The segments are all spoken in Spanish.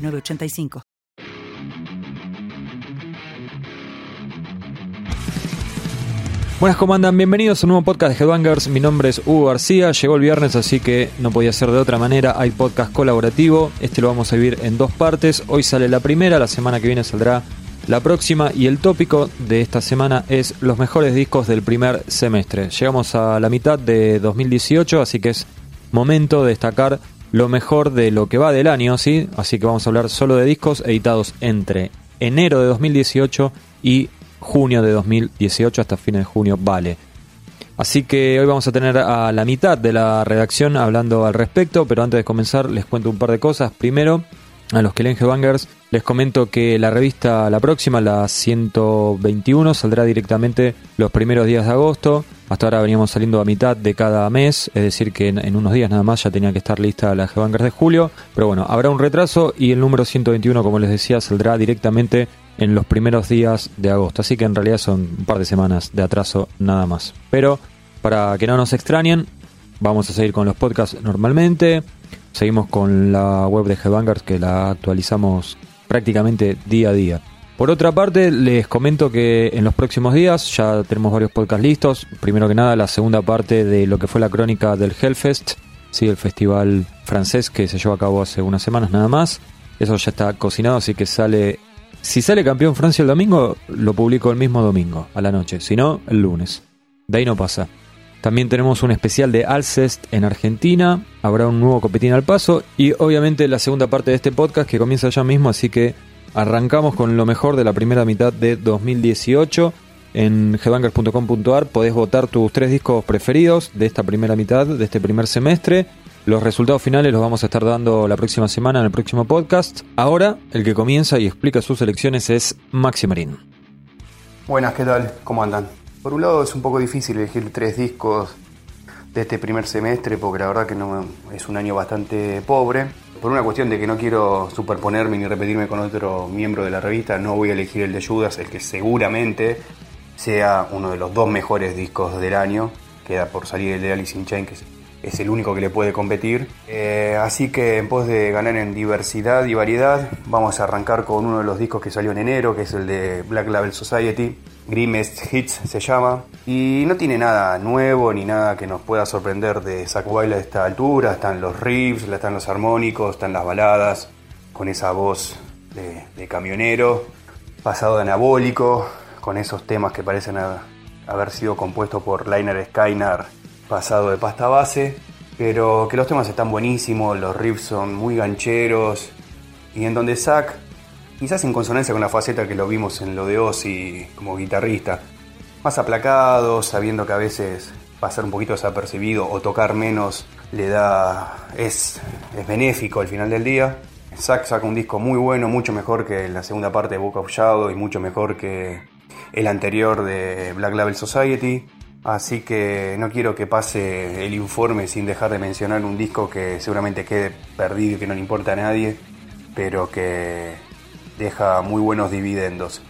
985. Buenas, ¿cómo andan? Bienvenidos a un nuevo podcast de Headbangers. Mi nombre es Hugo García. Llegó el viernes, así que no podía ser de otra manera. Hay podcast colaborativo. Este lo vamos a vivir en dos partes. Hoy sale la primera, la semana que viene saldrá la próxima. Y el tópico de esta semana es los mejores discos del primer semestre. Llegamos a la mitad de 2018, así que es momento de destacar lo mejor de lo que va del año, ¿sí? Así que vamos a hablar solo de discos editados entre enero de 2018 y junio de 2018 hasta fines de junio, vale. Así que hoy vamos a tener a la mitad de la redacción hablando al respecto, pero antes de comenzar les cuento un par de cosas. Primero, a los que leen Bangers, les comento que la revista, la próxima, la 121, saldrá directamente los primeros días de agosto. Hasta ahora veníamos saliendo a mitad de cada mes, es decir, que en, unos días nada más ya tenía que estar lista la G-Bankers de julio. Pero bueno, habrá un retraso y el número 121, como les decía, saldrá directamente en los primeros días de agosto. Así que en realidad son un par de semanas de atraso nada más. Pero para que no nos extrañen, vamos a seguir con los podcasts normalmente. Seguimos con la web de G-Bankers que la actualizamos prácticamente día a día. Por otra parte, les comento que en los próximos días ya tenemos varios podcasts listos. Primero que nada, la segunda parte de lo que fue la crónica del Hellfest, ¿sí? el festival francés que se llevó a cabo hace unas semanas nada más. Eso ya está cocinado, así que sale. Si sale campeón Francia el domingo, lo publico el mismo domingo, a la noche. Si no, el lunes. De ahí no pasa. También tenemos un especial de Alcest en Argentina. Habrá un nuevo copetín al paso. Y obviamente la segunda parte de este podcast que comienza ya mismo, así que Arrancamos con lo mejor de la primera mitad de 2018. En headbangers.com.ar podés votar tus tres discos preferidos de esta primera mitad, de este primer semestre. Los resultados finales los vamos a estar dando la próxima semana en el próximo podcast. Ahora, el que comienza y explica sus elecciones es Maxi Marín. Buenas, ¿qué tal? ¿Cómo andan? Por un lado es un poco difícil elegir tres discos de este primer semestre porque la verdad que no es un año bastante pobre por una cuestión de que no quiero superponerme ni repetirme con otro miembro de la revista, no voy a elegir el de Judas, el que seguramente sea uno de los dos mejores discos del año. Queda por salir el de Alice in Chains, que es el único que le puede competir. Eh, así que en pos de ganar en diversidad y variedad, vamos a arrancar con uno de los discos que salió en enero, que es el de Black Label Society. Grimmest Hits se llama. Y no tiene nada nuevo ni nada que nos pueda sorprender de Zack Wild a esta altura. Están los riffs, están los armónicos, están las baladas, con esa voz de, camionero, pasado de anabólico, con esos temas que parecen haber sido compuestos por Liner Skynar, pasado de pasta base. Pero que los temas están buenísimos, los riffs son muy gancheros. Y en donde Zack quizás en consonancia con la faceta que lo vimos en lo de Ozzy como guitarrista, más aplacado, sabiendo que a veces pasar un poquito desapercibido o tocar menos le da es, es benéfico al final del día. Zack saca un disco muy bueno, mucho mejor que la segunda parte de Book of Shadow y mucho mejor que el anterior de Black Label Society. Así que no quiero que pase el informe sin dejar de mencionar un disco que seguramente quede perdido y que no le importa a nadie, pero que deja muy buenos dividendos.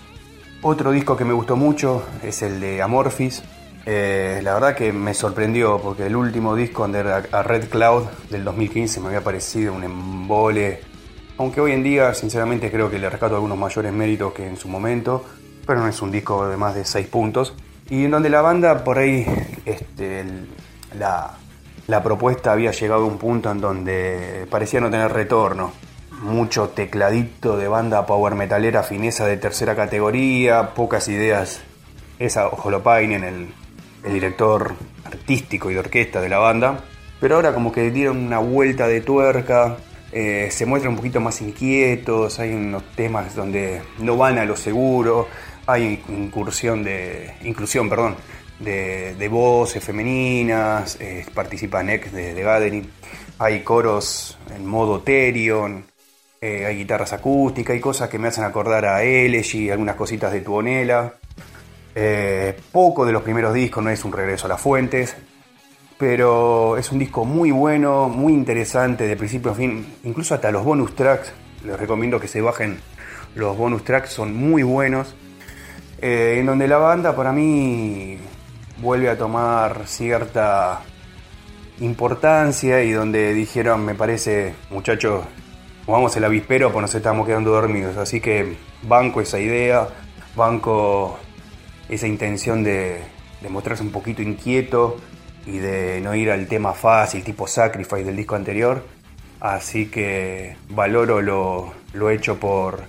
Otro disco que me gustó mucho es el de Amorphis. Eh, la verdad que me sorprendió porque el último disco, Under a Red Cloud, del 2015, me había parecido un embole. Aunque hoy en día, sinceramente, creo que le rescato algunos mayores méritos que en su momento, pero no es un disco de más de 6 puntos. Y en donde la banda, por ahí, este, la, la propuesta había llegado a un punto en donde parecía no tener retorno mucho tecladito de banda power metalera, fineza de tercera categoría, pocas ideas. Esa Holopainen, el, el director artístico y de orquesta de la banda. Pero ahora como que dieron una vuelta de tuerca, eh, se muestran un poquito más inquietos, hay unos temas donde no van a lo seguro, hay incursión de, inclusión perdón, de, voces femeninas, eh, participa Nex de, de Gathering, hay coros en modo Therion, Eh, hay guitarras acústicas, hay cosas que me hacen acordar a Elegy, algunas cositas de Tuonela. Eh, poco de los primeros discos, no es un regreso a las fuentes, pero es un disco muy bueno, muy interesante de principio a fin, incluso hasta los bonus tracks, les recomiendo que se bajen los bonus tracks, son muy buenos, eh, en donde la banda para mí vuelve a tomar cierta importancia y donde dijeron, me parece, muchachos, vamos el avispero, pues nos estamos quedando dormidos. Así que banco esa idea, banco esa intención de, mostrarse un poquito inquieto y de no ir al tema fácil, tipo Sacrifice del disco anterior. Así que valoro lo, lo hecho por,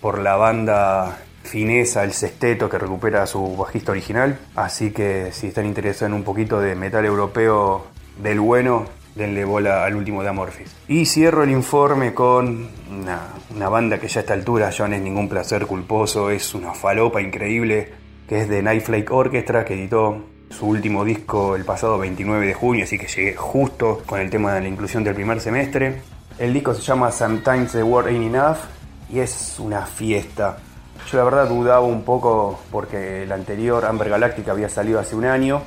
por la banda fineza, el sexteto que recupera su bajista original. Así que si están interesados en un poquito de metal europeo del bueno, denle bola al último de Amorphis. Y cierro el informe con una, banda que ya a esta altura ya no es ningún placer culposo, es una falopa increíble, que es de Nightflake Orchestra, que editó su último disco el pasado 29 de junio, así que llegué justo con el tema de la inclusión del primer semestre. El disco se llama Sometimes the World Ain't Enough y es una fiesta. Yo la verdad dudaba un poco porque el anterior, Amber Galactica, había salido hace un año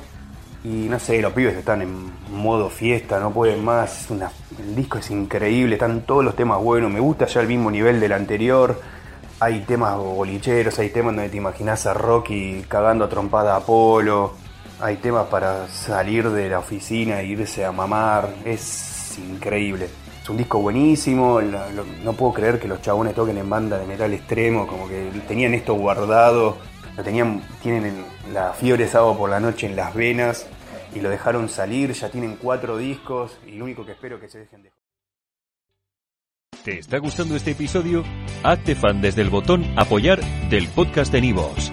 y no sé, los pibes están en modo fiesta, no pueden más. el disco es increíble, están todos los temas buenos. Me gusta ya el mismo nivel del anterior. Hay temas bolicheros, hay temas donde te imaginas a Rocky cagando a trompada a Apolo. Hay temas para salir de la oficina e irse a mamar. Es increíble. Es un disco buenísimo. no puedo creer que los chabones toquen en banda de metal extremo. Como que tenían esto guardado lo tenían, tienen la fiebre sábado por la noche en las venas y lo dejaron salir, ya tienen cuatro discos y lo único que espero es que se dejen de... ¿Te está gustando este episodio? Hazte fan desde el botón apoyar del podcast de Nivos.